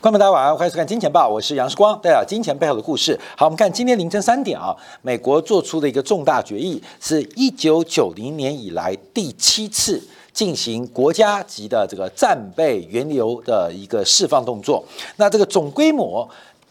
观众大家晚上好，欢迎收看《金钱报》，我是杨世光，带来金钱背后的故事。好，我们看今天凌晨三点啊，美国做出的一个重大决议，是一九九零年以来第七次进行国家级的这个战备原油的一个释放动作。那这个总规模。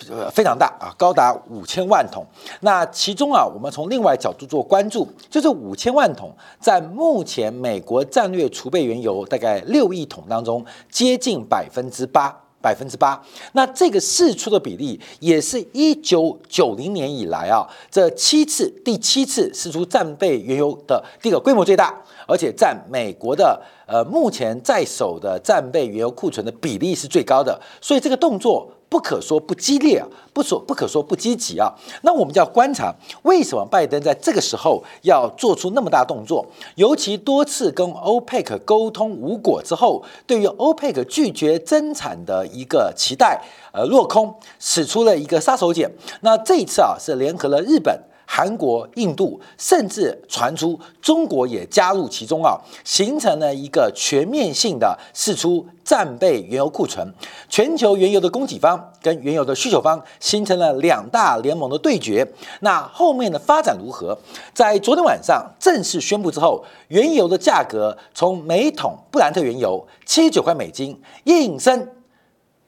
呃，非常大啊，高达五千万桶。那其中啊，我们从另外角度做关注，就是五千万桶在目前美国战略储备原油大概六亿桶当中，接近百分之八，百分之八。那这个释出的比例，也是一九九零年以来啊，这七次第七次释出战备原油的这个规模最大，而且占美国的呃目前在手的战备原油库存的比例是最高的。所以这个动作。不可说不激烈啊，不说不可说不积极啊。那我们就要观察，为什么拜登在这个时候要做出那么大动作？尤其多次跟欧佩克沟通无果之后，对于欧佩克拒绝增产的一个期待，呃，落空，使出了一个杀手锏。那这一次啊，是联合了日本。韩国、印度，甚至传出中国也加入其中啊，形成了一个全面性的释出战备原油库存。全球原油的供给方跟原油的需求方形成了两大联盟的对决。那后面的发展如何？在昨天晚上正式宣布之后，原油的价格从每桶布兰特原油七十九块美金应声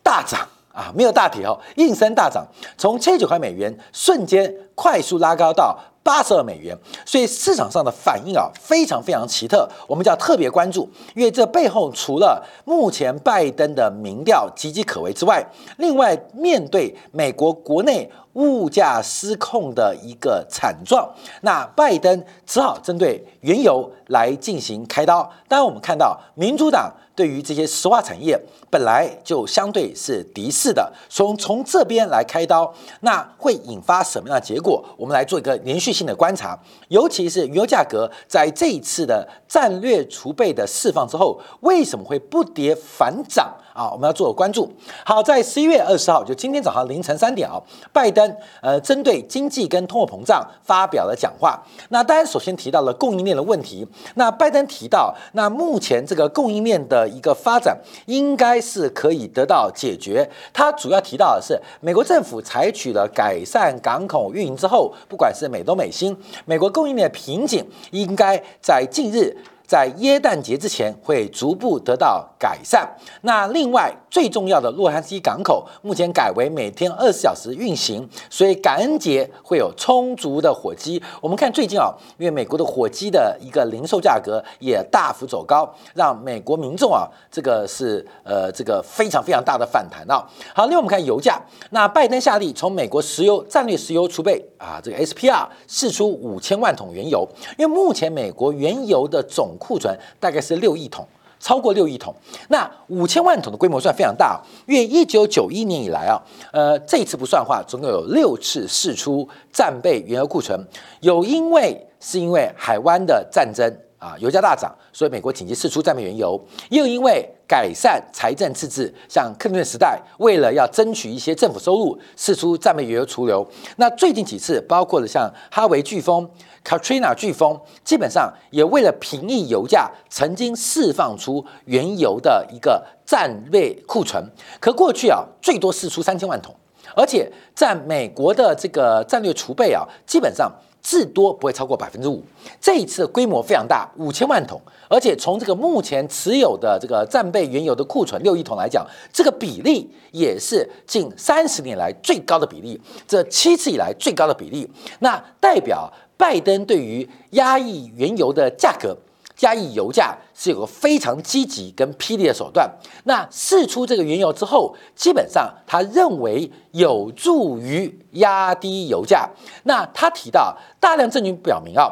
大涨。啊，没有大跌哦，应声大涨，从七十九块美元瞬间快速拉高到八十二美元，所以市场上的反应啊非常非常奇特，我们就要特别关注，因为这背后除了目前拜登的民调岌岌可危之外，另外面对美国国内物价失控的一个惨状，那拜登只好针对原油来进行开刀。当然，我们看到民主党。对于这些石化产业，本来就相对是敌视的。从从这边来开刀，那会引发什么样的结果？我们来做一个连续性的观察。尤其是原油价格在这一次的战略储备的释放之后，为什么会不跌反涨啊？我们要做个关注。好，在十一月二十号，就今天早上凌晨三点啊，拜登呃针对经济跟通货膨胀发表了讲话。那当然，首先提到了供应链的问题。那拜登提到，那目前这个供应链的一个发展应该是可以得到解决。他主要提到的是，美国政府采取了改善港口运营之后，不管是美东美新，美国供应链瓶颈应该在近日。在耶诞节之前会逐步得到改善。那另外最重要的洛杉矶港口目前改为每天二十小时运行，所以感恩节会有充足的火鸡。我们看最近啊，因为美国的火鸡的一个零售价格也大幅走高，让美国民众啊这个是呃这个非常非常大的反弹啊。好，另外我们看油价，那拜登下令从美国石油战略石油储备啊这个 SPR 释出五千万桶原油，因为目前美国原油的总库存大概是六亿桶，超过六亿桶。那五千万桶的规模算非常大，因为一九九一年以来啊，呃，这一次不算话，总共有六次试出战备原油库存。有因为是因为海湾的战争啊，油价大涨，所以美国紧急试出战备原油；又因为改善财政赤字，像克林顿时代为了要争取一些政府收入，试出战备原油储留。那最近几次，包括了像哈维飓风。Katrina 飓风基本上也为了平抑油价，曾经释放出原油的一个战略库存。可过去啊，最多释出三千万桶，而且在美国的这个战略储备啊，基本上至多不会超过百分之五。这一次规模非常大，五千万桶，而且从这个目前持有的这个战备原油的库存六亿桶来讲，这个比例也是近三十年来最高的比例，这七次以来最高的比例。那代表。拜登对于压抑原油的价格、压抑油价是有个非常积极跟霹雳的手段。那试出这个原油之后，基本上他认为有助于压低油价。那他提到大量证据表明啊。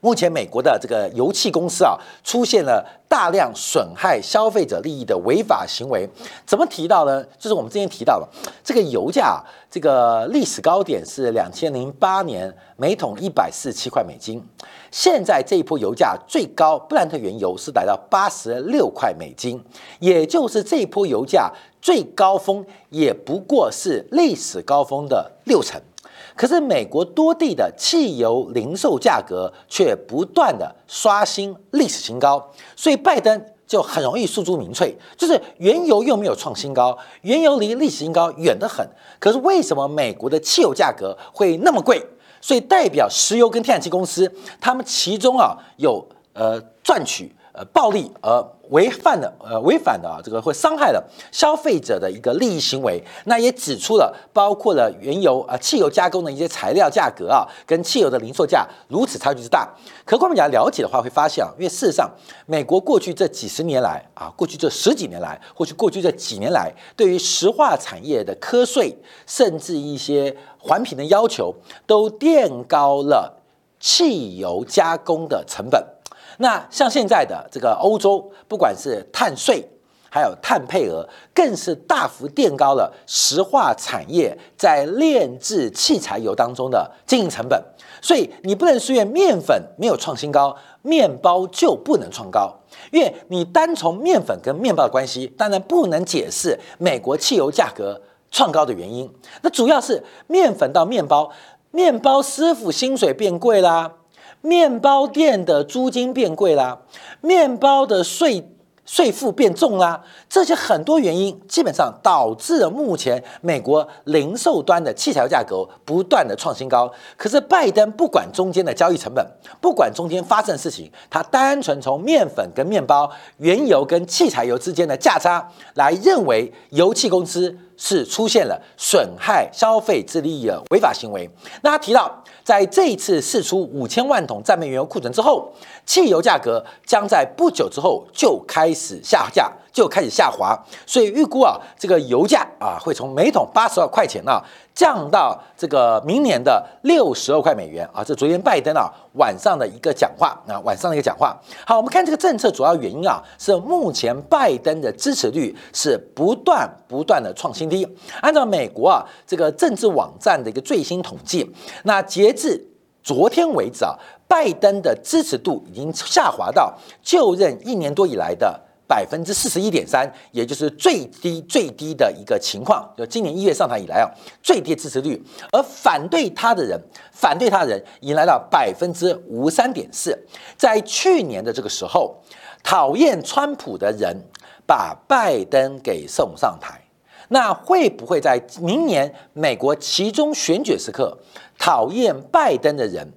目前美国的这个油气公司啊，出现了大量损害消费者利益的违法行为。怎么提到呢？就是我们之前提到了这个油价，这个历史高点是两千零八年每桶一百四十七块美金。现在这一波油价最高，布兰特原油是来到八十六块美金，也就是这一波油价最高峰也不过是历史高峰的六成。可是，美国多地的汽油零售价格却不断的刷新历史新高，所以拜登就很容易诉诸民粹，就是原油又没有创新高，原油离历史新高远得很。可是为什么美国的汽油价格会那么贵？所以代表石油跟天然气公司，他们其中啊有呃赚取。呃，暴力而违反的，呃，违反的啊，这个会伤害了消费者的一个利益行为。那也指出了，包括了原油啊、汽油加工的一些材料价格啊，跟汽油的零售价如此差距之大。可观众大家了解的话，会发现啊，因为事实上，美国过去这几十年来啊，过去这十几年来，或许过去这几年来，对于石化产业的瞌税，甚至一些环评的要求，都垫高了汽油加工的成本。那像现在的这个欧洲，不管是碳税，还有碳配额，更是大幅垫高了石化产业在炼制汽柴油当中的经营成本。所以你不能说因面粉没有创新高，面包就不能创高，因为你单从面粉跟面包的关系，当然不能解释美国汽油价格创高的原因。那主要是面粉到面包，面包师傅薪水变贵啦。面包店的租金变贵啦，面包的税税负变重啦，这些很多原因，基本上导致了目前美国零售端的汽柴油价格不断的创新高。可是拜登不管中间的交易成本，不管中间发生的事情，他单纯从面粉跟面包、原油跟汽柴油之间的价差来认为油气公司。是出现了损害消费之利益的违法行为。那他提到，在这一次释出五千万桶战备原油库存之后，汽油价格将在不久之后就开始下降。就开始下滑，所以预估啊，这个油价啊会从每桶八十二块钱呢降到这个明年的六十二块美元啊。这昨天拜登啊晚上的一个讲话啊，晚上的一个讲话。好，我们看这个政策主要原因啊，是目前拜登的支持率是不断不断的创新低。按照美国啊这个政治网站的一个最新统计，那截至昨天为止啊，拜登的支持度已经下滑到就任一年多以来的。百分之四十一点三，也就是最低最低的一个情况，就今年一月上台以来啊，最低支持率。而反对他的人，反对他的人迎来了百分之五三点四。在去年的这个时候，讨厌川普的人把拜登给送上台，那会不会在明年美国其中选举时刻，讨厌拜登的人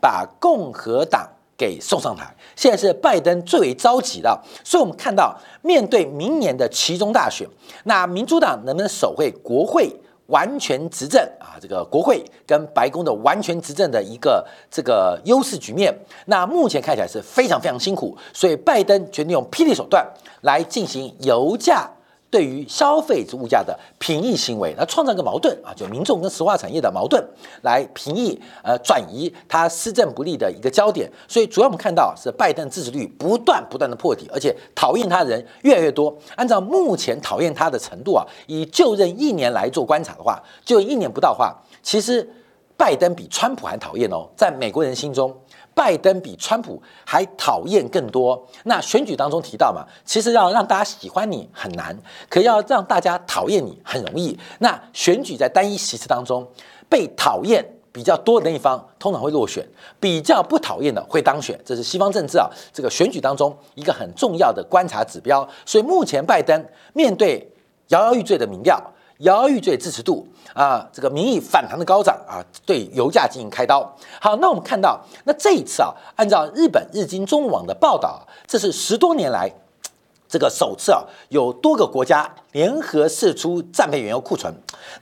把共和党？给送上台，现在是拜登最为着急的，所以我们看到面对明年的其中大选，那民主党能不能守会国会完全执政啊？这个国会跟白宫的完全执政的一个这个优势局面，那目前看起来是非常非常辛苦，所以拜登决定用霹雳手段来进行油价。对于消费物价的平抑行为，那创造一个矛盾啊，就民众跟石化产业的矛盾，来平抑呃转移他施政不利的一个焦点。所以主要我们看到是拜登支持率不断不断的破底，而且讨厌他的人越来越多。按照目前讨厌他的程度啊，以就任一年来做观察的话，就一年不到的话，其实拜登比川普还讨厌哦，在美国人心中。拜登比川普还讨厌更多。那选举当中提到嘛，其实要让大家喜欢你很难，可要让大家讨厌你很容易。那选举在单一席次当中，被讨厌比较多的那一方通常会落选，比较不讨厌的会当选。这是西方政治啊，这个选举当中一个很重要的观察指标。所以目前拜登面对摇摇欲坠的民调。摇摇欲坠支持度啊，这个民意反弹的高涨啊，对油价进行开刀。好，那我们看到，那这一次啊，按照日本日经中网的报道，这是十多年来这个首次啊，有多个国家。联合释出战备原油库存。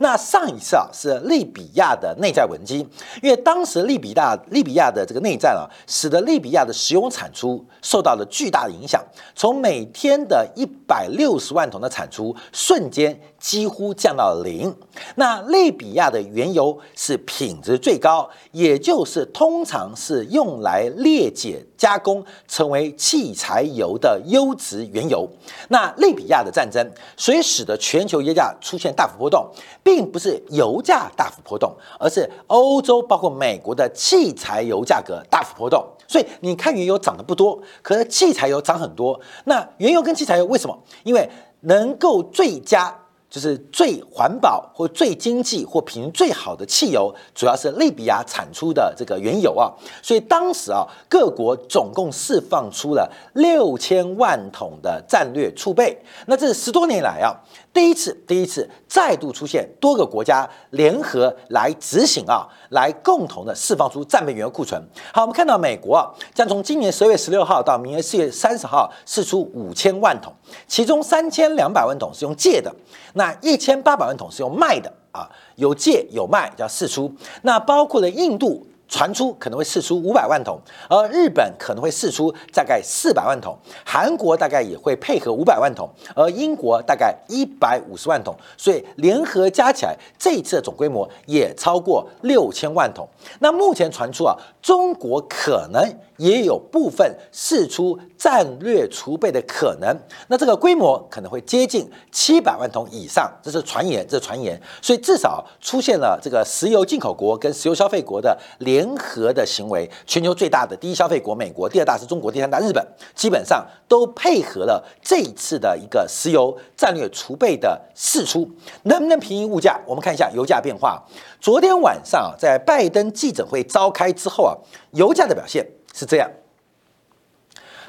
那上一次啊是利比亚的内战危机，因为当时利比亚利比亚的这个内战啊，使得利比亚的石油产出受到了巨大的影响，从每天的一百六十万桶的产出，瞬间几乎降到了零。那利比亚的原油是品质最高，也就是通常是用来裂解加工成为汽柴油的优质原油。那利比亚的战争，所以。使得全球油价出现大幅波动，并不是油价大幅波动，而是欧洲包括美国的汽柴油价格大幅波动。所以你看原油涨得不多，可是汽柴油涨很多。那原油跟汽柴油为什么？因为能够最佳就是最环保或最经济或品质最好的汽油，主要是利比亚产出的这个原油啊，所以当时啊，各国总共释放出了六千万桶的战略储备。那这十多年来啊，第一次，第一次再度出现多个国家联合来执行啊，来共同的释放出战备原油库存。好，我们看到美国啊，将从今年十二月十六号到明年四月三十号释出五千万桶，其中三千两百万桶是用借的。那一千八百万桶是用卖的啊，有借有卖叫释出。那包括了印度传出可能会释出五百万桶，而日本可能会释出大概四百万桶，韩国大概也会配合五百万桶，而英国大概一百五十万桶，所以联合加起来这一次的总规模也超过六千万桶。那目前传出啊，中国可能。也有部分释出战略储备的可能，那这个规模可能会接近七百万桶以上，这是传言，这是传言，所以至少出现了这个石油进口国跟石油消费国的联合的行为。全球最大的第一消费国美国，第二大是中国，第三大日本，基本上都配合了这一次的一个石油战略储备的释出，能不能平抑物价？我们看一下油价变化。昨天晚上啊，在拜登记者会召开之后啊，油价的表现。是这样，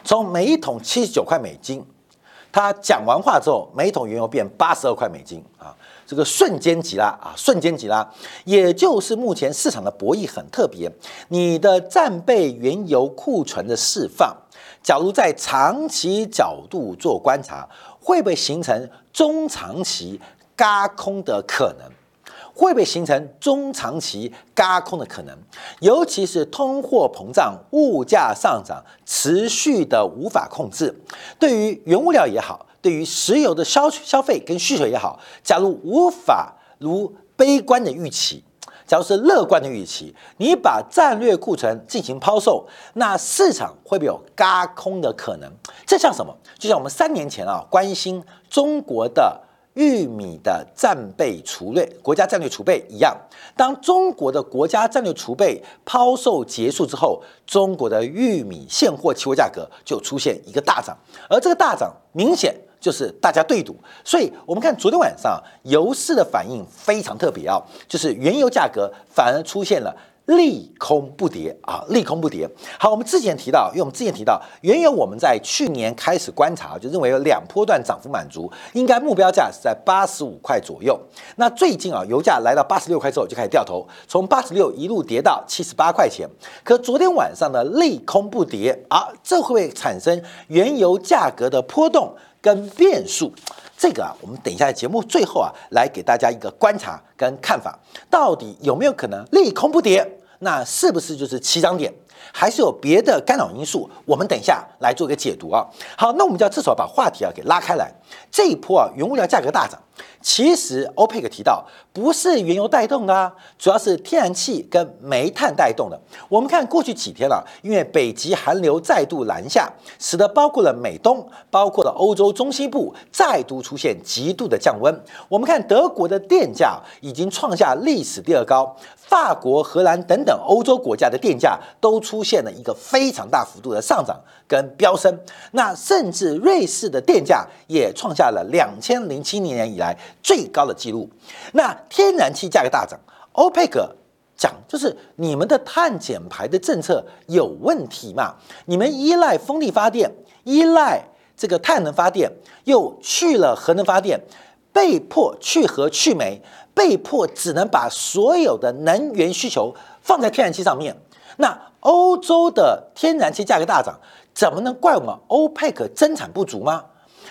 从每一桶七十九块美金，他讲完话之后，每一桶原油变八十二块美金啊，这个瞬间急拉啊，瞬间急拉，也就是目前市场的博弈很特别。你的战备原油库存的释放，假如在长期角度做观察，会不会形成中长期嘎空的可能？会不会形成中长期轧空的可能？尤其是通货膨胀、物价上涨持续的无法控制，对于原物料也好，对于石油的消消费跟需求也好，假如无法如悲观的预期，假如是乐观的预期，你把战略库存进行抛售，那市场会不会有轧空的可能？这像什么？就像我们三年前啊，关心中国的。玉米的战备储备，国家战略储备一样。当中国的国家战略储备抛售结束之后，中国的玉米现货期货价格就出现一个大涨，而这个大涨明显就是大家对赌。所以，我们看昨天晚上油市的反应非常特别啊，就是原油价格反而出现了。利空不跌啊，利空不跌。好，我们之前提到，因为我们之前提到，原油我们在去年开始观察，就认为有两波段涨幅满足，应该目标价是在八十五块左右。那最近啊，油价来到八十六块之后就开始掉头，从八十六一路跌到七十八块钱。可昨天晚上的利空不跌啊，这会不会产生原油价格的波动跟变数？这个啊，我们等一下节目最后啊，来给大家一个观察跟看法，到底有没有可能利空不跌？那是不是就是起涨点？还是有别的干扰因素？我们等一下来做一个解读啊。好，那我们就要至少把话题啊给拉开来。这一波啊，原物料价格大涨。其实欧佩克提到，不是原油带动的，啊主要是天然气跟煤炭带动的。我们看过去几天了，因为北极寒流再度南下，使得包括了美东，包括了欧洲中西部再度出现极度的降温。我们看德国的电价已经创下历史第二高，法国、荷兰等等欧洲国家的电价都出现了一个非常大幅度的上涨跟飙升。那甚至瑞士的电价也创下了两千零七年以来。来最高的记录，那天然气价格大涨，欧佩克讲就是你们的碳减排的政策有问题嘛？你们依赖风力发电，依赖这个太阳能发电，又去了核能发电，被迫去核去煤，被迫只能把所有的能源需求放在天然气上面。那欧洲的天然气价格大涨，怎么能怪我们欧佩克增产不足吗？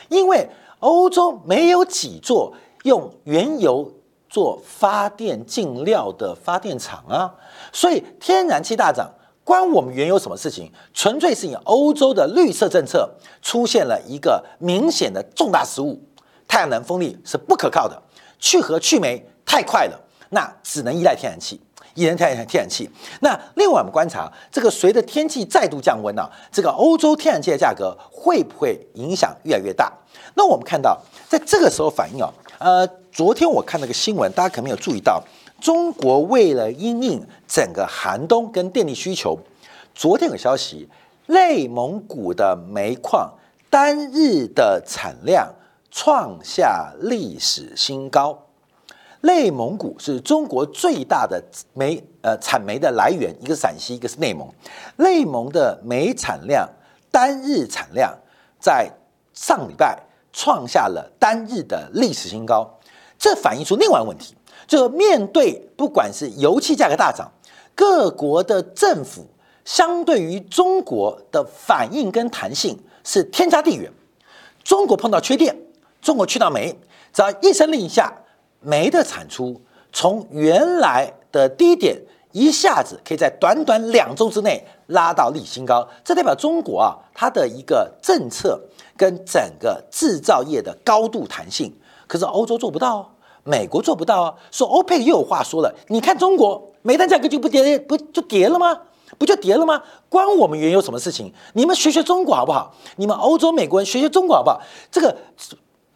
因为欧洲没有几座。用原油做发电进料的发电厂啊，所以天然气大涨关我们原油什么事情？纯粹是因欧洲的绿色政策出现了一个明显的重大失误，太阳能、风力是不可靠的，去核去煤太快了，那只能依赖天然气，依赖天然天然气。那另外我们观察，这个随着天气再度降温呢，这个欧洲天然气的价格会不会影响越来越大？那我们看到在这个时候反应啊。呃，昨天我看那个新闻，大家可能没有注意到，中国为了因应整个寒冬跟电力需求，昨天有消息，内蒙古的煤矿单日的产量创下历史新高。内蒙古是中国最大的煤呃产煤的来源，一个陕西，一个是内蒙。内蒙的煤产量单日产量在上礼拜创下了单日的历史新高，这反映出另外一个问题，就面对不管是油气价格大涨，各国的政府相对于中国的反应跟弹性是天差地远。中国碰到缺电，中国去到煤，只要一声令下。煤的产出从原来的低点一下子可以在短短两周之内拉到历史新高，这代表中国啊它的一个政策跟整个制造业的高度弹性。可是欧洲做不到，美国做不到啊。说欧佩又有话说了，你看中国煤炭价格就不跌，不就跌了吗？不就跌了吗？关我们原油什么事情？你们学学中国好不好？你们欧洲、美国人学学中国好不好？这个。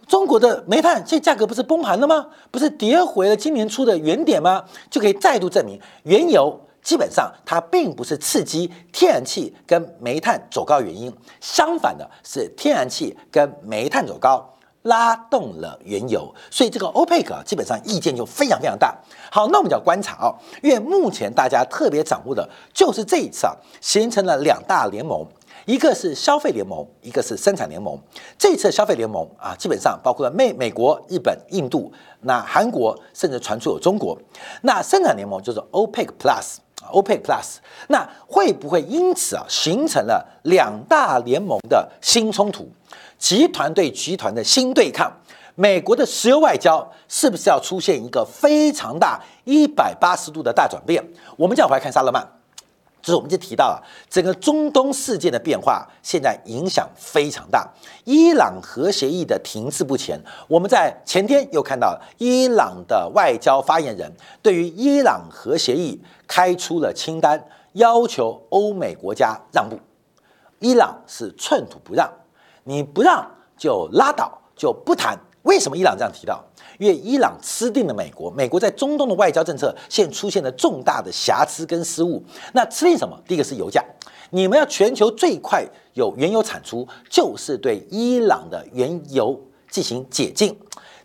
中国的煤炭这价格不是崩盘了吗？不是跌回了今年初的原点吗？就可以再度证明，原油基本上它并不是刺激天然气跟煤炭走高原因，相反的是天然气跟煤炭走高拉动了原油，所以这个欧佩克基本上意见就非常非常大。好，那我们就要观察啊，因为目前大家特别掌握的就是这一次啊，形成了两大联盟。一个是消费联盟，一个是生产联盟。这次消费联盟啊，基本上包括了美、美国、日本、印度，那韩国甚至传出有中国。那生产联盟就是 OPEC Plus，OPEC Plus。那会不会因此啊，形成了两大联盟的新冲突，集团对集团的新对抗？美国的石油外交是不是要出现一个非常大一百八十度的大转变？我们样回来看沙勒曼。就是我们就提到了整个中东事件的变化，现在影响非常大。伊朗核协议的停滞不前，我们在前天又看到伊朗的外交发言人对于伊朗核协议开出了清单，要求欧美国家让步。伊朗是寸土不让，你不让就拉倒，就不谈。为什么伊朗这样提到？因为伊朗吃定了美国，美国在中东的外交政策现出现了重大的瑕疵跟失误。那吃定什么？第一个是油价，你们要全球最快有原油产出，就是对伊朗的原油进行解禁。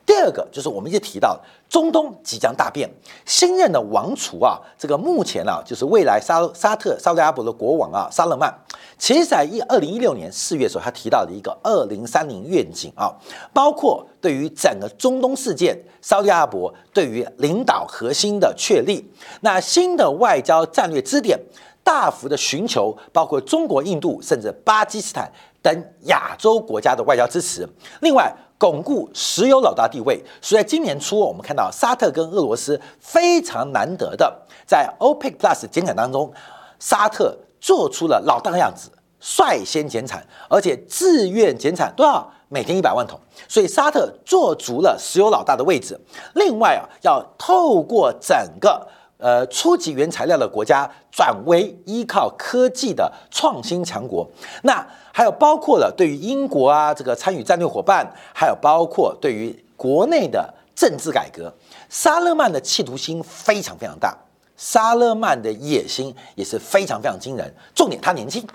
第二个就是我们一直提到中东即将大变，新任的王储啊，这个目前啊就是未来沙沙特沙特阿拉伯的国王啊沙勒曼，其实在一二零一六年四月的时候，他提到的一个二零三零愿景啊，包括对于整个中东事件，沙特阿拉伯对于领导核心的确立，那新的外交战略支点，大幅的寻求包括中国、印度甚至巴基斯坦等亚洲国家的外交支持，另外。巩固石油老大地位，所以在今年初，我们看到沙特跟俄罗斯非常难得的在 OPEC Plus 减产当中，沙特做出了老大的样子，率先减产，而且自愿减产多少？每天一百万桶，所以沙特做足了石油老大的位置。另外啊，要透过整个。呃，初级原材料的国家转为依靠科技的创新强国，那还有包括了对于英国啊这个参与战略伙伴，还有包括对于国内的政治改革，沙勒曼的企图心非常非常大，沙勒曼的野心也是非常非常惊人。重点他年轻，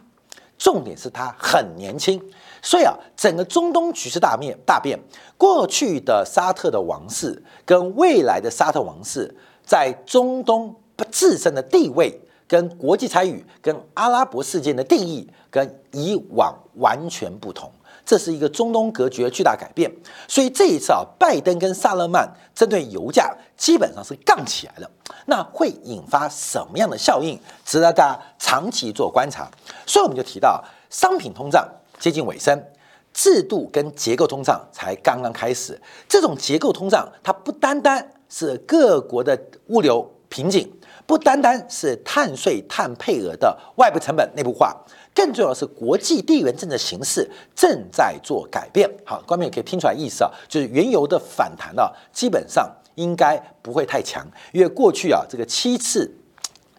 重点是他很年轻，所以啊，整个中东局势大面大变，过去的沙特的王室跟未来的沙特王室。在中东自身的地位、跟国际参与、跟阿拉伯事件的定义，跟以往完全不同，这是一个中东格局的巨大改变。所以这一次啊，拜登跟萨勒曼针对油价基本上是杠起来了，那会引发什么样的效应，值得大家长期做观察。所以我们就提到，商品通胀接近尾声，制度跟结构通胀才刚刚开始。这种结构通胀，它不单单。是各国的物流瓶颈，不单单是碳税、碳配额的外部成本内部化，更重要的是国际地缘政治形势正在做改变。好，观众也可以听出来意思啊，就是原油的反弹啊，基本上应该不会太强，因为过去啊这个七次、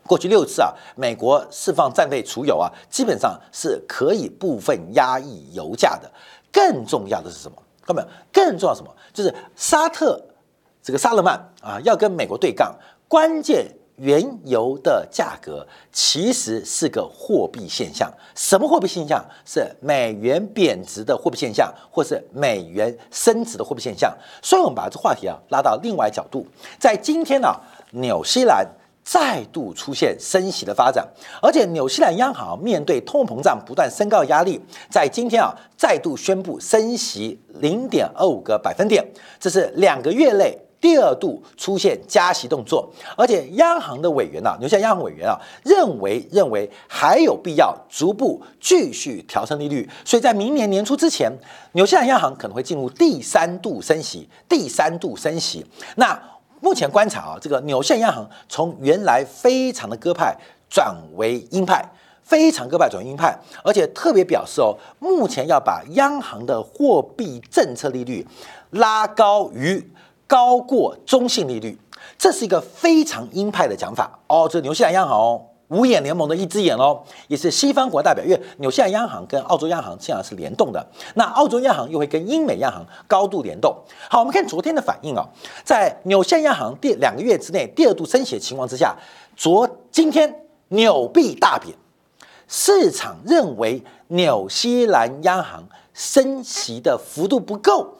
过去六次啊，美国释放战备储油啊，基本上是可以部分压抑油价的。更重要的是什么？看到没有？更重要什么？就是沙特。这个萨勒曼啊，要跟美国对杠，关键原油的价格其实是个货币现象。什么货币现象？是美元贬值的货币现象，或是美元升值的货币现象。所以，我们把这话题啊拉到另外角度，在今天呢，纽西兰再度出现升息的发展，而且纽西兰央行面对通货膨胀不断升高压力，在今天啊再度宣布升息零点二五个百分点，这是两个月内。第二度出现加息动作，而且央行的委员啊，纽西兰央行委员啊，认为认为还有必要逐步继续调升利率，所以在明年年初之前，纽西兰央行可能会进入第三度升息，第三度升息。那目前观察啊，这个纽西兰央行从原来非常的鸽派转为鹰派，非常鸽派转为鹰派，而且特别表示哦，目前要把央行的货币政策利率拉高于。高过中性利率，这是一个非常鹰派的讲法哦。这纽西兰央行哦，五眼联盟的一只眼哦，也是西方国代表。因为纽西兰央行跟澳洲央行这样是联动的，那澳洲央行又会跟英美央行高度联动。好，我们看昨天的反应哦，在纽西兰央行第两个月之内第二度升息的情况之下，昨今天纽币大贬，市场认为纽西兰央行升息的幅度不够。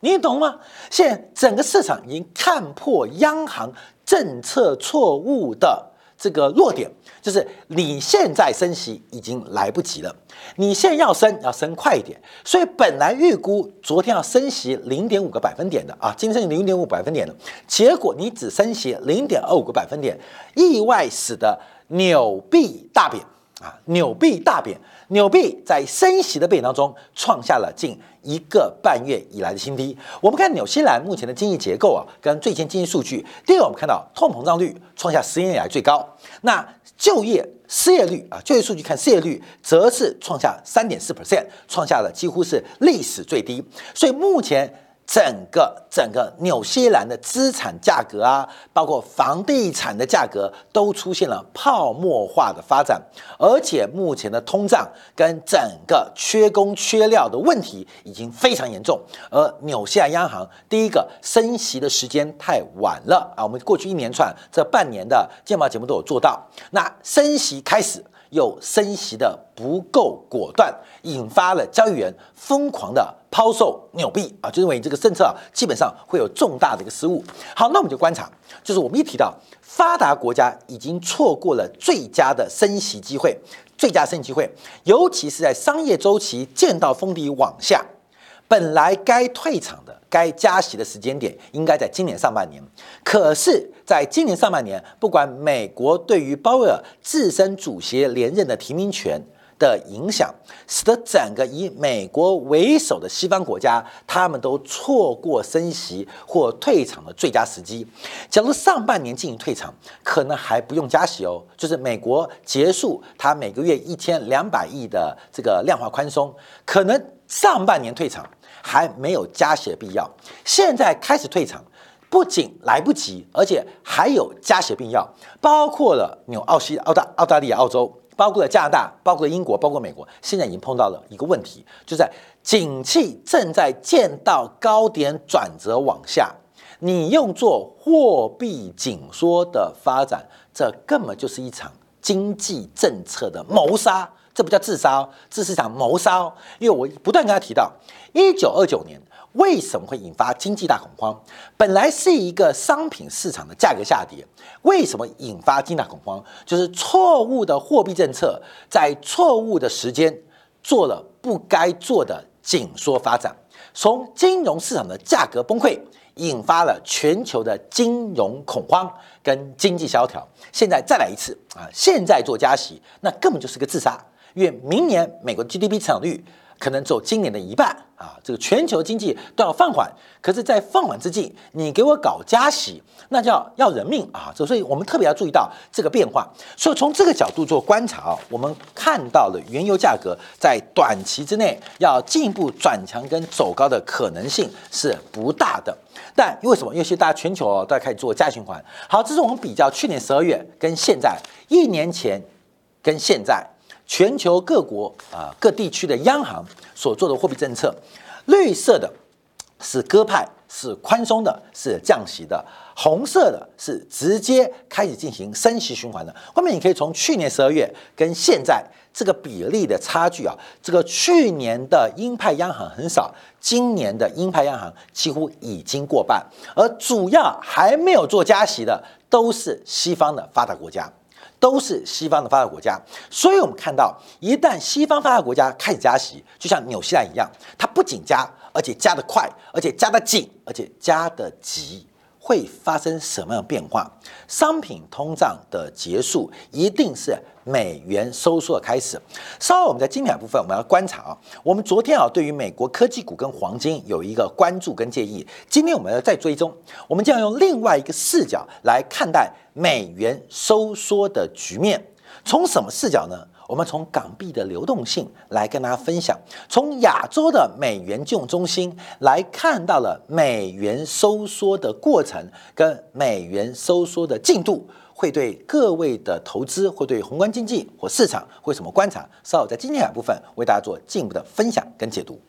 你懂吗？现在整个市场已经看破央行政策错误的这个弱点，就是你现在升息已经来不及了。你现在要升，要升快一点。所以本来预估昨天要升息零点五个百分点的啊，今天升零点五百分点的，结果你只升息零点二五个百分点，意外使得纽币大贬啊，纽币大贬。纽币在升息的背景当中创下了近一个半月以来的新低。我们看纽西兰目前的经济结构啊，跟最近经济数据。第一个，我们看到通膨胀率创下十年以来最高。那就业失业率啊，就业数据看失业率则是创下三点四 percent，创下了几乎是历史最低。所以目前。整个整个纽西兰的资产价格啊，包括房地产的价格，都出现了泡沫化的发展，而且目前的通胀跟整个缺工缺料的问题已经非常严重。而纽西兰央行第一个升息的时间太晚了啊，我们过去一连串这半年的见报节目都有做到，那升息开始。又升息的不够果断，引发了交易员疯狂的抛售纽币啊，就认为这个政策啊基本上会有重大的一个失误。好，那我们就观察，就是我们一提到发达国家已经错过了最佳的升息机会，最佳升息机会，尤其是在商业周期见到峰底往下。本来该退场的、该加息的时间点，应该在今年上半年。可是，在今年上半年，不管美国对于鲍威尔自身主席连任的提名权的影响，使得整个以美国为首的西方国家，他们都错过升息或退场的最佳时机。假如上半年进行退场，可能还不用加息哦，就是美国结束它每个月一千两百亿的这个量化宽松，可能上半年退场。还没有加息的必要，现在开始退场，不仅来不及，而且还有加血病药。包括了纽澳西、澳大、澳大利亚、澳洲，包括了加拿大，包括英国，包括美国，现在已经碰到了一个问题，就在景气正在见到高点转折往下，你用作货币紧缩的发展，这根本就是一场经济政策的谋杀。这不叫自杀，这是场谋杀。因为我不断跟他提到，一九二九年为什么会引发经济大恐慌？本来是一个商品市场的价格下跌，为什么引发经济大恐慌？就是错误的货币政策，在错误的时间做了不该做的紧缩发展，从金融市场的价格崩溃，引发了全球的金融恐慌跟经济萧条。现在再来一次啊！现在做加息，那根本就是个自杀。因为明年美国 GDP 成长率可能走今年的一半啊，这个全球经济都要放缓。可是，在放缓之际，你给我搞加息，那叫要人命啊！所以，我们特别要注意到这个变化。所以，从这个角度做观察啊，我们看到了原油价格在短期之内要进一步转强跟走高的可能性是不大的。但因为什么？因为现在大家全球都在开始做加循环。好，这是我们比较去年十二月跟现在一年前跟现在。全球各国啊各地区的央行所做的货币政策，绿色的是鸽派，是宽松的，是降息的；红色的是直接开始进行升息循环的。后面你可以从去年十二月跟现在这个比例的差距啊，这个去年的鹰派央行很少，今年的鹰派央行几乎已经过半，而主要还没有做加息的都是西方的发达国家。都是西方的发达国家，所以我们看到，一旦西方发达国家开始加息，就像纽西兰一样，它不仅加，而且加得快，而且加得紧，而且加得急。会发生什么样的变化？商品通胀的结束一定是美元收缩的开始。稍后我们在精彩部分我们要观察啊。我们昨天啊对于美国科技股跟黄金有一个关注跟建议，今天我们要再追踪，我们将用另外一个视角来看待美元收缩的局面。从什么视角呢？我们从港币的流动性来跟大家分享，从亚洲的美元金融中心来看到了美元收缩的过程跟美元收缩的进度，会对各位的投资，会对宏观经济或市场会什么观察？稍后在今天两部分为大家做进一步的分享跟解读。